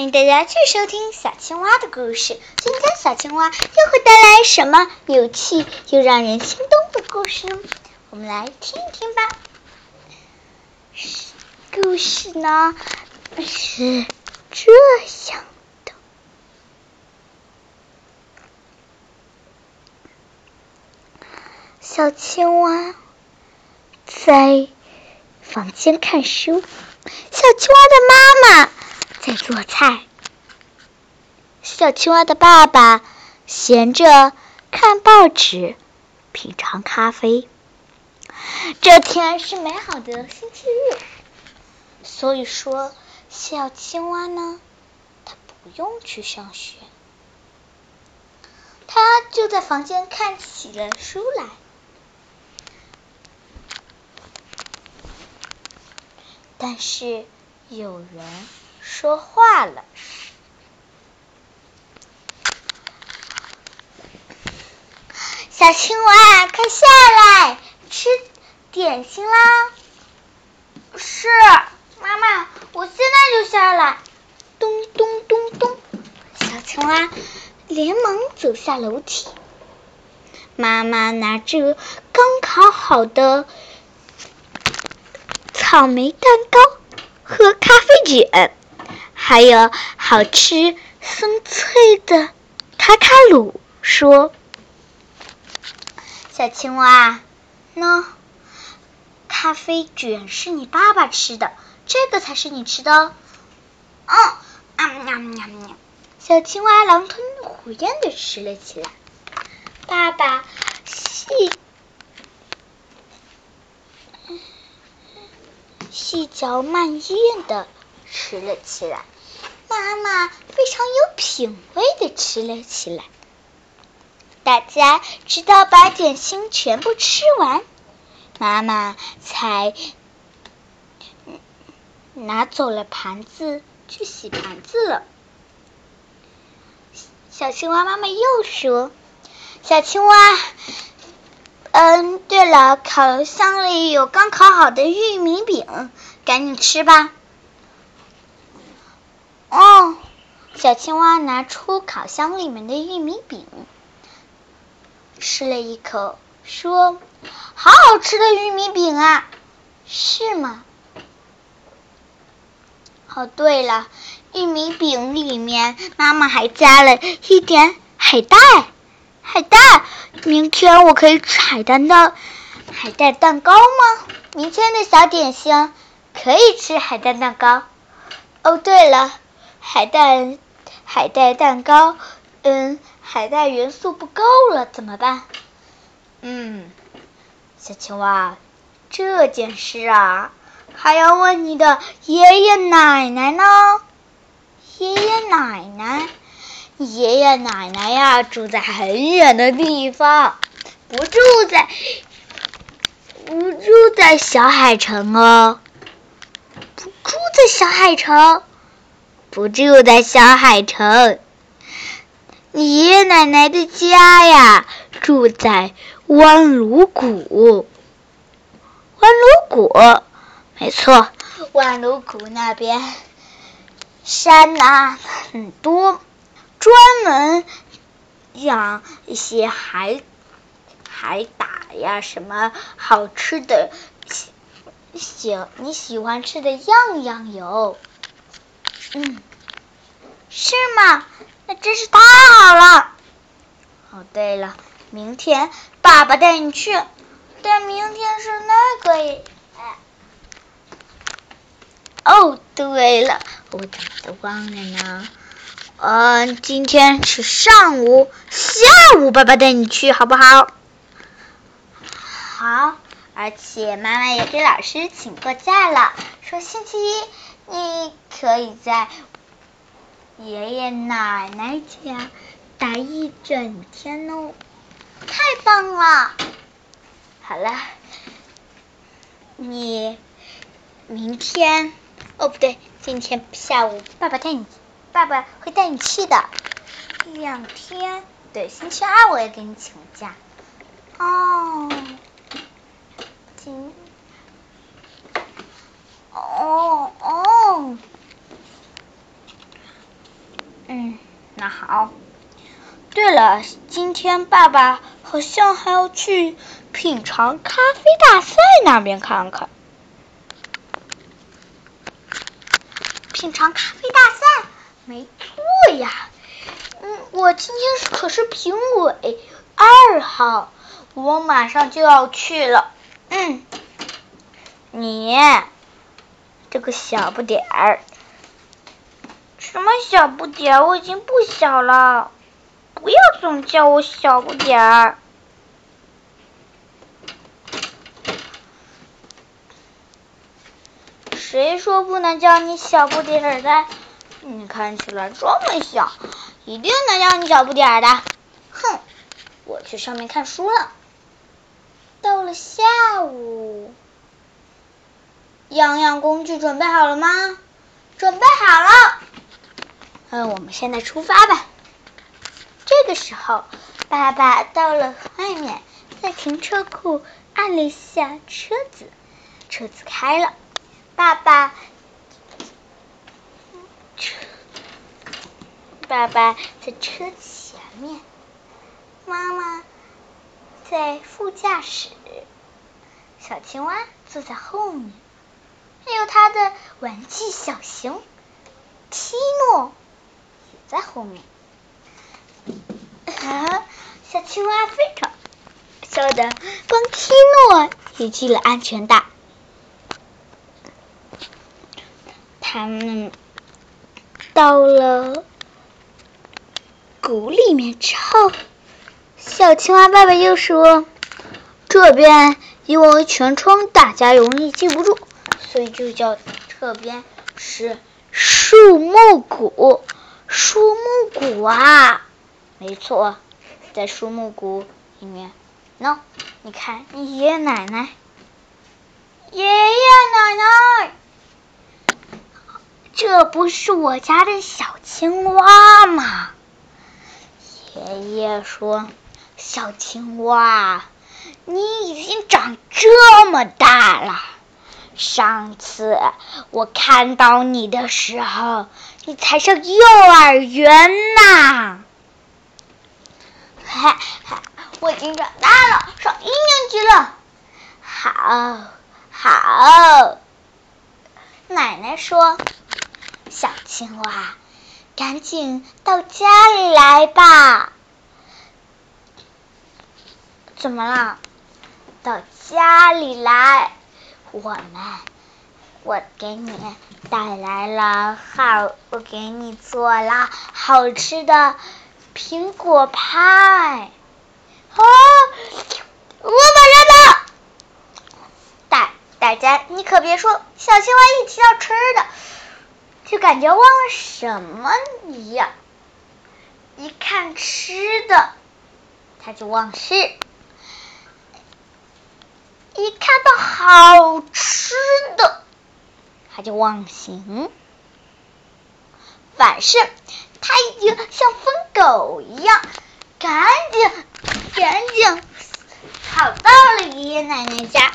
欢迎大家继续收听小青蛙的故事。今天小青蛙又会带来什么有趣又让人心动的故事呢？我们来听一听吧。故事呢是这样的：小青蛙在房间看书，小青蛙的妈妈。在做菜，小青蛙的爸爸闲着看报纸，品尝咖啡。这天是美好的星期日，所以说小青蛙呢，它不用去上学，它就在房间看起了书来。但是有人。说话了，小青蛙，快下来吃点心啦！是，妈妈，我现在就下来。咚咚咚咚，小青蛙连忙走下楼梯。妈妈拿着刚烤好的草莓蛋糕和咖啡卷。还有好吃松脆的卡卡鲁，说：“小青蛙，喏，咖啡卷是你爸爸吃的，这个才是你吃的。”哦，啊喵喵喵！小青蛙狼吞虎咽的吃了起来。爸爸细细嚼慢咽的吃了起来。妈妈非常有品味的吃了起来。大家直到把点心全部吃完，妈妈才拿走了盘子去洗盘子了。小青蛙妈妈又说：“小青蛙，嗯，对了，烤箱里有刚烤好的玉米饼，赶紧吃吧。”哦，小青蛙拿出烤箱里面的玉米饼，吃了一口，说：“好好吃的玉米饼啊，是吗？”哦，对了，玉米饼里面妈妈还加了一点海带，海带，明天我可以吃海带的海带蛋糕吗？明天的小点心可以吃海带蛋糕。哦，对了。海带海带蛋糕，嗯，海带元素不够了，怎么办？嗯，小青蛙，这件事啊，还要问你的爷爷奶奶呢。爷爷奶奶，爷爷奶奶呀，住在很远的地方，不住在不住在小海城哦，不住在小海城。不住在小海城，你爷爷奶奶的家呀，住在弯颅谷。弯颅谷，没错，弯颅谷那边山呐很多，专门养一些海海胆呀，什么好吃的，喜你喜欢吃的样样有。嗯，是吗？那真是太好了。哦，对了，明天爸爸带你去，但明天是那个……哎，哦，对了，我怎么都忘了呢？嗯，今天是上午、下午，爸爸带你去，好不好？好，而且妈妈也给老师请过假了，说星期一。你可以在爷爷奶奶家待一整天哦，太棒了！好了，你明天哦不对，今天下午爸爸带你，爸爸会带你去的。两天，对，星期二我也给你请假。哦，今。哦哦，好。对了，今天爸爸好像还要去品尝咖啡大赛那边看看。品尝咖啡大赛？没错呀。嗯，我今天可是评委二号，我马上就要去了。嗯，你这个小不点儿。什么小不点儿？我已经不小了。不要总叫我小不点儿。谁说不能叫你小不点儿的？你看起来这么小，一定能叫你小不点儿的。哼，我去上面看书了。到了下午，样样工具准备好了吗？准备好了。嗯，我们现在出发吧。这个时候，爸爸到了外面，在停车库按了一下车子，车子开了。爸爸，车，爸爸在车前面，妈妈在副驾驶，小青蛙坐在后面，还有他的玩具小熊提诺在后面。啊，小青蛙非常笑的，帮提诺也系了安全带。他们到了谷里面之后，小青蛙爸爸又说：“这边因为全窗，大家容易记不住，所以就叫这边是树木谷。树木谷啊，没错，在树木谷里面。喏，你看，你爷爷奶奶，爷爷奶奶。”这不是我家的小青蛙吗？爷爷说：“小青蛙，你已经长这么大了。上次我看到你的时候，你才上幼儿园呢。嗨嗨，我已经长大了，上一年级了。好，好。”奶奶说。小青蛙，赶紧到家里来吧！怎么了？到家里来，我们，我给你带来了好，我给你做了好吃的苹果派。啊！我马上到！大大家，你可别说，小青蛙一提到吃的。就感觉忘了什么一样，一看吃的，他就忘事；一看到好吃的，他就忘形。反正他已经像疯狗一样，赶紧赶紧跑到了爷爷奶奶家，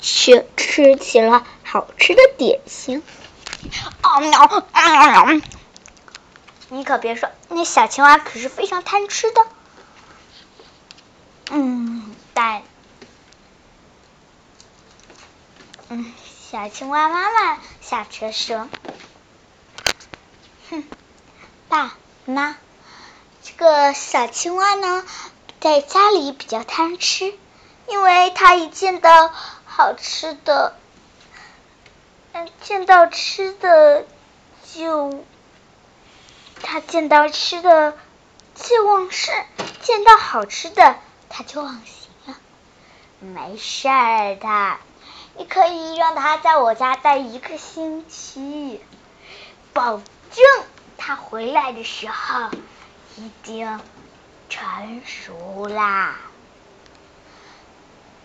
去吃起了好吃的点心。啊喵啊喵！你可别说，那小青蛙可是非常贪吃的。嗯，但嗯，小青蛙妈妈下车说：“哼，爸妈，这个小青蛙呢，在家里比较贪吃，因为它一见到好吃的。”嗯见到吃的就，他见到吃的就忘事，见到好吃的他就忘形了。没事儿的，你可以让他在我家待一个星期，保证他回来的时候已经成熟啦。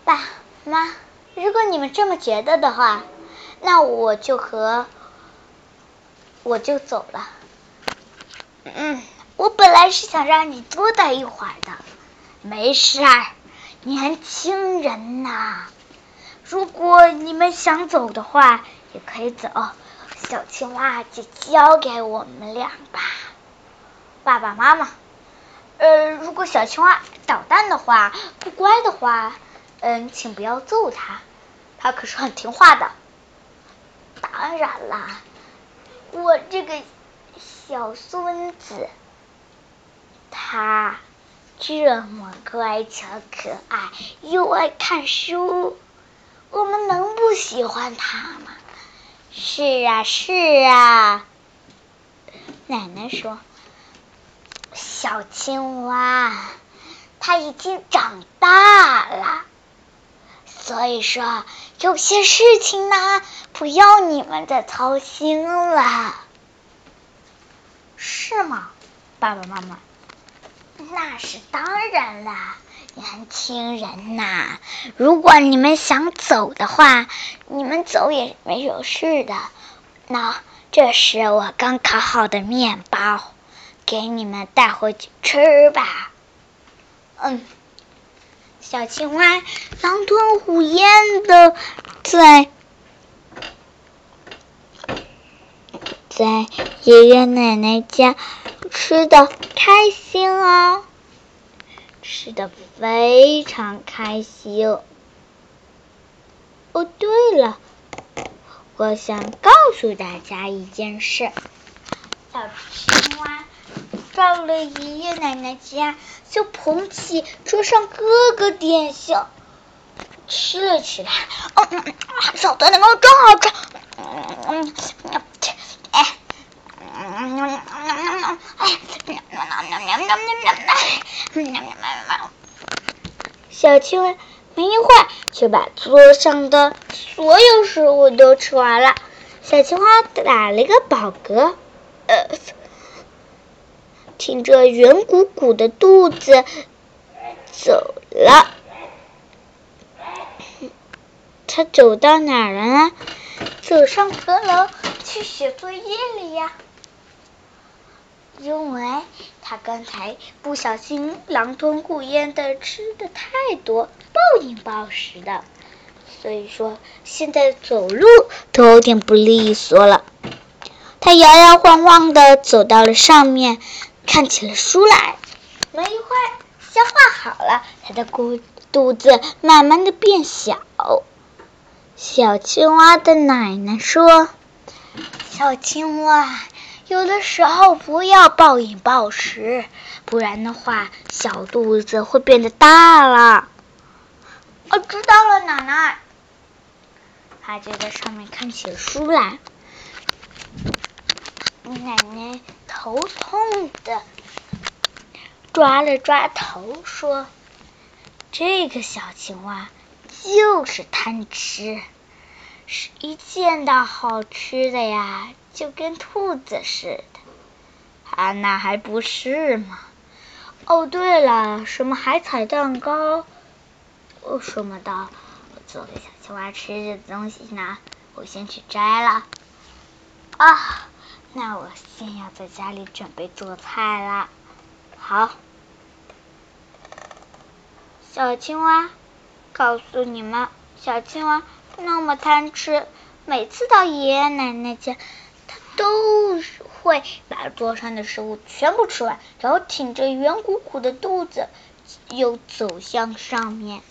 爸妈，如果你们这么觉得的话。那我就和我就走了。嗯，我本来是想让你多待一会儿的，没事儿，年轻人呐。如果你们想走的话，也可以走。小青蛙就交给我们俩吧。爸爸妈妈。呃，如果小青蛙捣蛋的话，不乖的话，嗯，请不要揍它，它可是很听话的。当然啦，我这个小孙子，他这么乖巧可爱，又爱看书，我们能不喜欢他吗？是啊，是啊。奶奶说。小青蛙，它已经长大了，所以说有些事情呢，不要你们再操心了，是吗，爸爸妈妈？那是当然了，年轻人呐，如果你们想走的话，你们走也没有事的。那这是我刚烤好的面包。给你们带回去吃吧。嗯，小青蛙狼吞虎咽的在在爷爷奶奶家吃的开心哦，吃的非常开心。哦，对了，我想告诉大家一件事，小青蛙。到了爷爷奶奶家，就捧起桌上各个点心吃了起来。哦，小的那个真好吃。嗯嗯，哎，小青蛙没一会儿就把桌上的所有食物都吃完了。小青蛙打了一个饱嗝，呃。挺着圆鼓鼓的肚子走了，他走到哪儿了呢？走上阁楼去写作业了呀。因为他刚才不小心狼吞虎咽的吃的太多，暴饮暴食的，所以说现在走路都有点不利索了。他摇摇晃晃的走到了上面。看起了书来，没一会儿消化好了，他的肚肚子慢慢的变小。小青蛙的奶奶说：“小青蛙，有的时候不要暴饮暴食，不然的话小肚子会变得大了。”哦，知道了，奶奶。他就在上面看起书来。奶奶头痛的抓了抓头，说：“这个小青蛙就是贪吃，是一见到好吃的呀，就跟兔子似的。啊，那还不是吗？哦，对了，什么海彩蛋糕哦什么的，我做给小青蛙吃的东西呢？我先去摘了。啊。”那我先要在家里准备做菜了。好，小青蛙，告诉你们，小青蛙那么贪吃，每次到爷爷奶奶家，都会把桌上的食物全部吃完，然后挺着圆鼓鼓的肚子，又走向上面。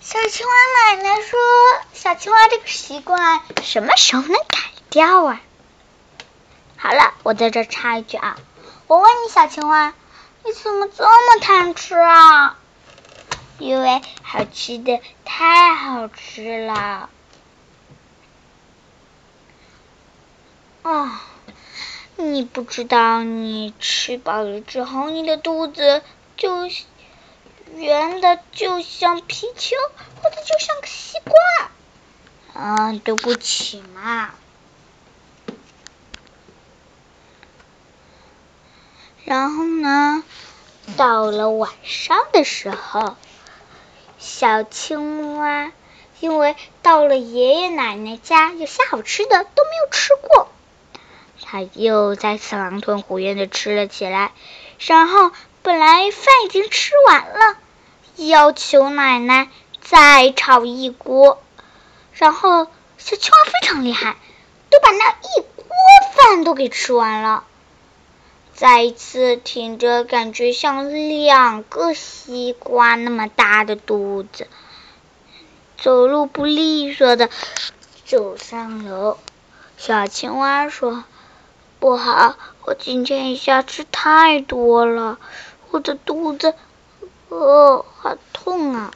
小青蛙奶奶说：“小青蛙这个习惯什么时候能改掉啊？”好了，我在这插一句啊，我问你，小青蛙，你怎么这么贪吃啊？因为好吃的太好吃了。啊，你不知道，你吃饱了之后，你的肚子就圆的，就像皮球，或者就像个西瓜。嗯，对不起嘛。然后呢，到了晚上的时候，小青蛙因为到了爷爷奶奶家，有些好吃的都没有吃过，他又再次狼吞虎咽的吃了起来。然后本来饭已经吃完了，要求奶奶再炒一锅。然后小青蛙非常厉害，都把那一锅饭都给吃完了。再一次挺着感觉像两个西瓜那么大的肚子，走路不利索的走上楼。小青蛙说：“不好，我今天一下吃太多了，我的肚子，哦，好痛啊！”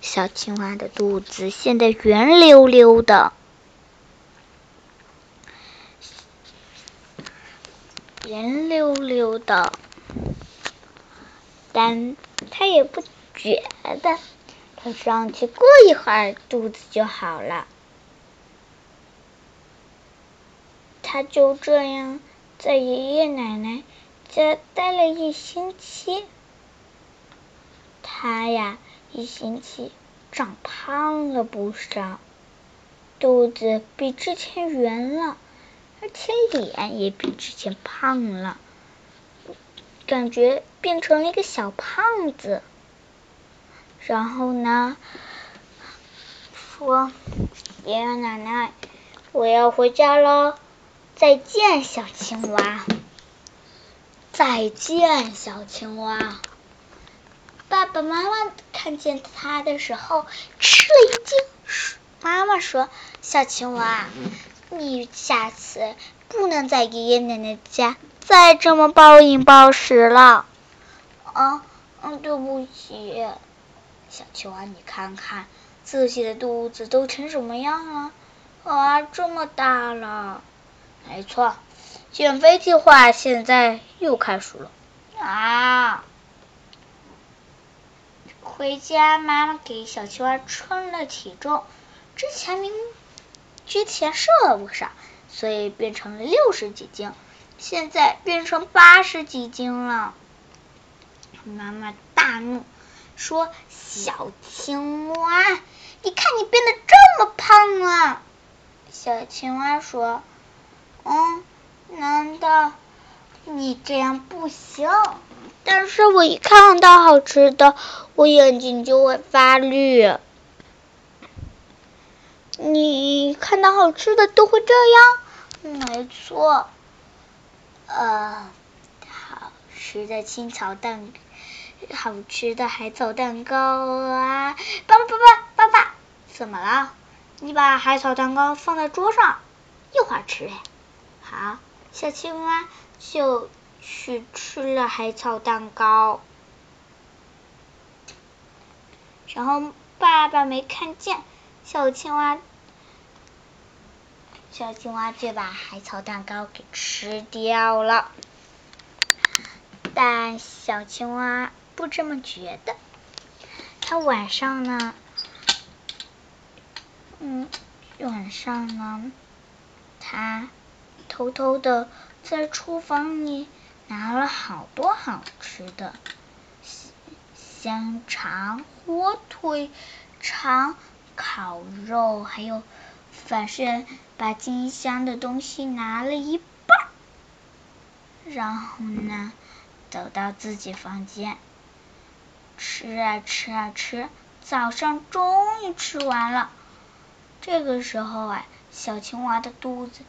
小青蛙的肚子现在圆溜溜的。圆溜溜的，但他也不觉得，他上去过一会儿，肚子就好了。他就这样在爷爷奶奶家待了一星期，他呀，一星期长胖了不少，肚子比之前圆了。而且脸也比之前胖了，感觉变成了一个小胖子。然后呢，说：“爷爷奶奶，我要回家喽，再见，小青蛙。”再见，小青蛙。爸爸妈妈看见他的时候吃了一惊，妈妈说：“小青蛙。”你下次不能在爷爷奶奶家再这么暴饮暴食了。啊，嗯，对不起，小青蛙，你看看自己的肚子都成什么样了？啊，这么大了。没错，减肥计划现在又开始了。啊，回家，妈妈给小青蛙称了体重，之前明。之前瘦了不少，所以变成了六十几斤，现在变成八十几斤了。妈妈大怒，说：“小青蛙，你看你变得这么胖了。”小青蛙说：“嗯，难道你这样不行？但是我一看到好吃的，我眼睛就会发绿。”你看到好吃的都会这样？没错，呃，好吃的青草蛋，好吃的海草蛋糕啊！爸爸爸爸爸爸，怎么了？你把海草蛋糕放在桌上，一会儿吃。好，小青蛙就去吃了海草蛋糕，然后爸爸没看见小青蛙。小青蛙就把海草蛋糕给吃掉了，但小青蛙不这么觉得。它晚上呢，嗯，晚上呢，它偷偷的在厨房里拿了好多好吃的香肠、火腿肠、烤肉，还有。反正把金香的东西拿了一半，然后呢，走到自己房间，吃啊吃啊吃，早上终于吃完了。这个时候啊，小青蛙的肚子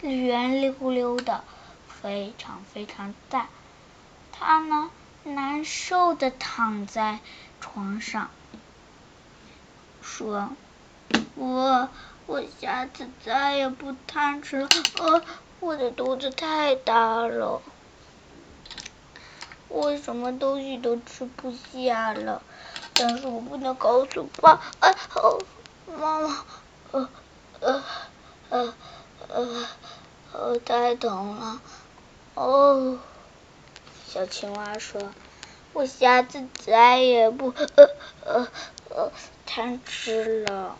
圆溜溜的，非常非常大。他呢，难受的躺在床上，说：“我。”我下次再也不贪吃了，呃，我的肚子太大了，我什么东西都吃不下了，但是我不能告诉爸，呃，妈妈，呃，呃，呃，呃，太疼了，哦，小青蛙说，我下次再也不，呃，呃，呃，贪吃了。